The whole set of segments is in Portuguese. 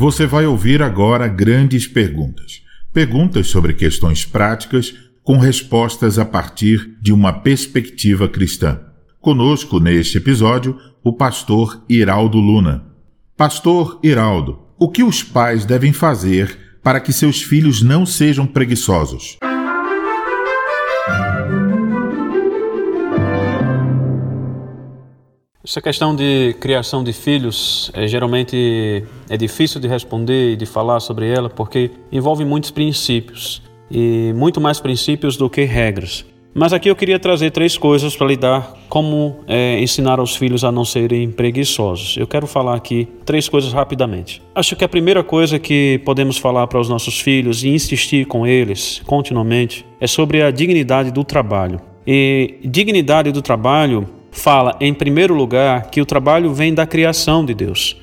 Você vai ouvir agora grandes perguntas. Perguntas sobre questões práticas com respostas a partir de uma perspectiva cristã. Conosco neste episódio, o pastor Iraldo Luna. Pastor Iraldo, o que os pais devem fazer para que seus filhos não sejam preguiçosos? Essa questão de criação de filhos é, geralmente é difícil de responder e de falar sobre ela porque envolve muitos princípios e muito mais princípios do que regras. Mas aqui eu queria trazer três coisas para lidar como é, ensinar aos filhos a não serem preguiçosos. Eu quero falar aqui três coisas rapidamente. Acho que a primeira coisa que podemos falar para os nossos filhos e insistir com eles continuamente é sobre a dignidade do trabalho. E dignidade do trabalho fala, em primeiro lugar, que o trabalho vem da criação de Deus.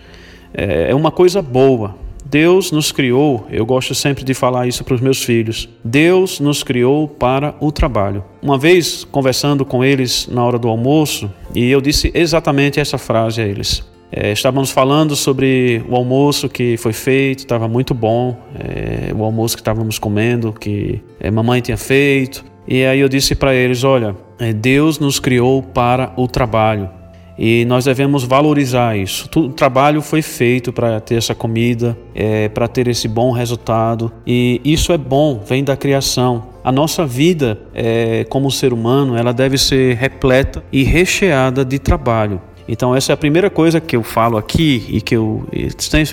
É, é uma coisa boa. Deus nos criou, eu gosto sempre de falar isso para os meus filhos. Deus nos criou para o trabalho. Uma vez conversando com eles na hora do almoço, e eu disse exatamente essa frase a eles. É, estávamos falando sobre o almoço que foi feito, estava muito bom, é, o almoço que estávamos comendo, que é, mamãe tinha feito. E aí eu disse para eles: olha, é, Deus nos criou para o trabalho e nós devemos valorizar isso. O trabalho foi feito para ter essa comida, é, para ter esse bom resultado e isso é bom, vem da criação. A nossa vida, é, como ser humano, ela deve ser repleta e recheada de trabalho. Então, essa é a primeira coisa que eu falo aqui e que eu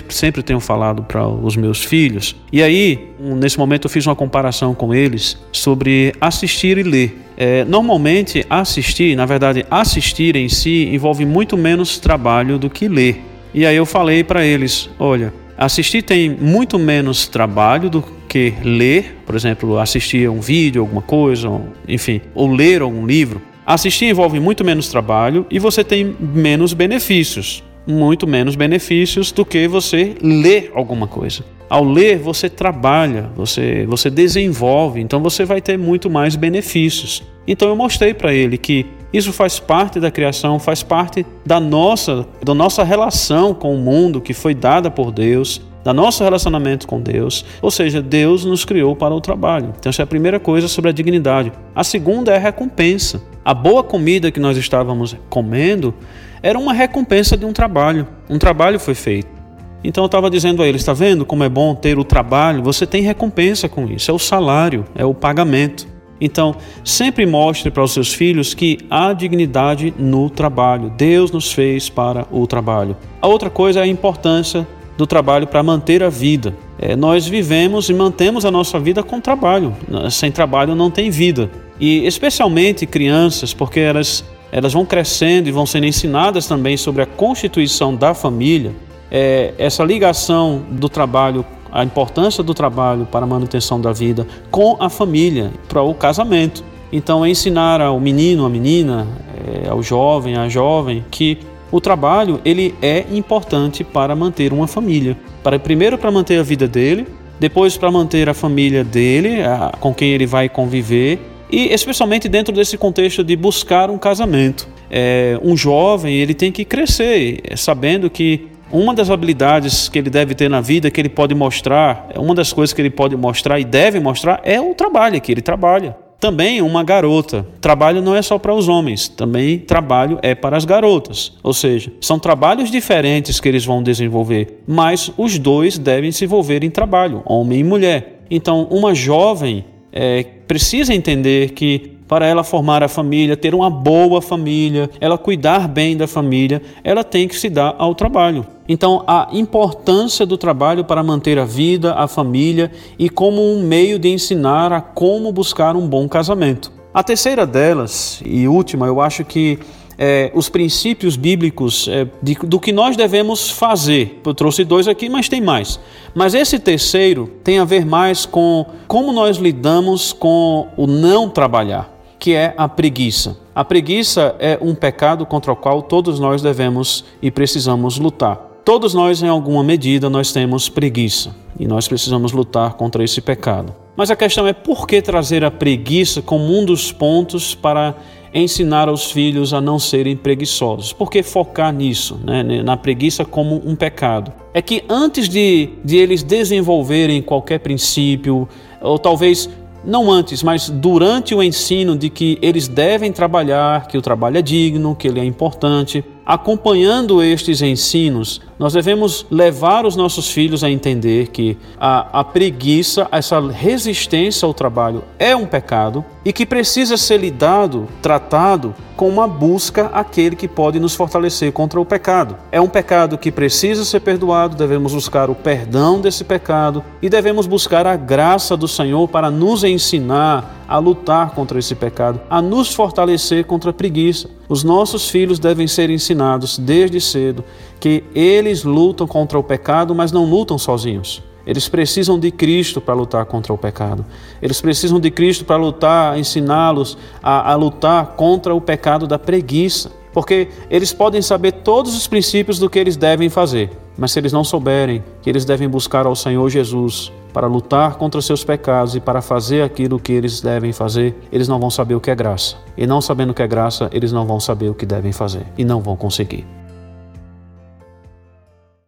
sempre tenho falado para os meus filhos. E aí, nesse momento, eu fiz uma comparação com eles sobre assistir e ler. É, normalmente, assistir, na verdade, assistir em si envolve muito menos trabalho do que ler. E aí eu falei para eles: olha, assistir tem muito menos trabalho do que ler, por exemplo, assistir a um vídeo, alguma coisa, enfim, ou ler algum livro. Assistir envolve muito menos trabalho e você tem menos benefícios, muito menos benefícios do que você ler alguma coisa. Ao ler, você trabalha, você, você desenvolve, então você vai ter muito mais benefícios. Então eu mostrei para ele que isso faz parte da criação, faz parte da nossa, da nossa relação com o mundo que foi dada por Deus, da nosso relacionamento com Deus. Ou seja, Deus nos criou para o trabalho. Então essa é a primeira coisa sobre a dignidade. A segunda é a recompensa. A boa comida que nós estávamos comendo era uma recompensa de um trabalho. Um trabalho foi feito. Então eu estava dizendo a eles: está vendo como é bom ter o trabalho? Você tem recompensa com isso, é o salário, é o pagamento. Então, sempre mostre para os seus filhos que há dignidade no trabalho. Deus nos fez para o trabalho. A outra coisa é a importância do trabalho para manter a vida. É, nós vivemos e mantemos a nossa vida com trabalho. Sem trabalho não tem vida e especialmente crianças, porque elas, elas vão crescendo e vão sendo ensinadas também sobre a constituição da família, é, essa ligação do trabalho, a importância do trabalho para a manutenção da vida com a família, para o casamento. Então, é ensinar ao menino, à menina, é, ao jovem, à jovem, que o trabalho ele é importante para manter uma família. Para primeiro para manter a vida dele, depois para manter a família dele, a, com quem ele vai conviver e especialmente dentro desse contexto de buscar um casamento. É, um jovem ele tem que crescer sabendo que uma das habilidades que ele deve ter na vida, que ele pode mostrar, uma das coisas que ele pode mostrar e deve mostrar é o trabalho que ele trabalha. Também uma garota. Trabalho não é só para os homens, também trabalho é para as garotas. Ou seja, são trabalhos diferentes que eles vão desenvolver, mas os dois devem se envolver em trabalho, homem e mulher. Então, uma jovem é, precisa entender que para ela formar a família, ter uma boa família, ela cuidar bem da família, ela tem que se dar ao trabalho. Então, a importância do trabalho para manter a vida, a família e como um meio de ensinar a como buscar um bom casamento. A terceira delas e última, eu acho que é, os princípios bíblicos é, de, do que nós devemos fazer. Eu trouxe dois aqui, mas tem mais. Mas esse terceiro tem a ver mais com como nós lidamos com o não trabalhar, que é a preguiça. A preguiça é um pecado contra o qual todos nós devemos e precisamos lutar. Todos nós, em alguma medida, nós temos preguiça e nós precisamos lutar contra esse pecado. Mas a questão é por que trazer a preguiça como um dos pontos para ensinar aos filhos a não serem preguiçosos. Por que focar nisso, né, na preguiça como um pecado? É que antes de, de eles desenvolverem qualquer princípio, ou talvez não antes, mas durante o ensino de que eles devem trabalhar, que o trabalho é digno, que ele é importante, acompanhando estes ensinos, nós devemos levar os nossos filhos a entender que a, a, preguiça, essa resistência ao trabalho é um pecado e que precisa ser lidado, tratado com uma busca àquele que pode nos fortalecer contra o pecado. É um pecado que precisa ser perdoado, devemos buscar o perdão desse pecado e devemos buscar a graça do Senhor para nos ensinar a lutar contra esse pecado, a nos fortalecer contra a preguiça. Os nossos filhos devem ser ensinados desde cedo que eles lutam contra o pecado, mas não lutam sozinhos. Eles precisam de Cristo para lutar contra o pecado. Eles precisam de Cristo para lutar, ensiná-los a, a, lutar contra o pecado da preguiça. Porque eles podem saber todos os princípios do que eles devem fazer, mas se eles não souberem que eles devem buscar ao Senhor Jesus para lutar contra seus pecados e para fazer aquilo que eles devem fazer, eles não vão saber o que é graça. E não sabendo o que é graça, eles não vão saber o que devem fazer e não vão conseguir.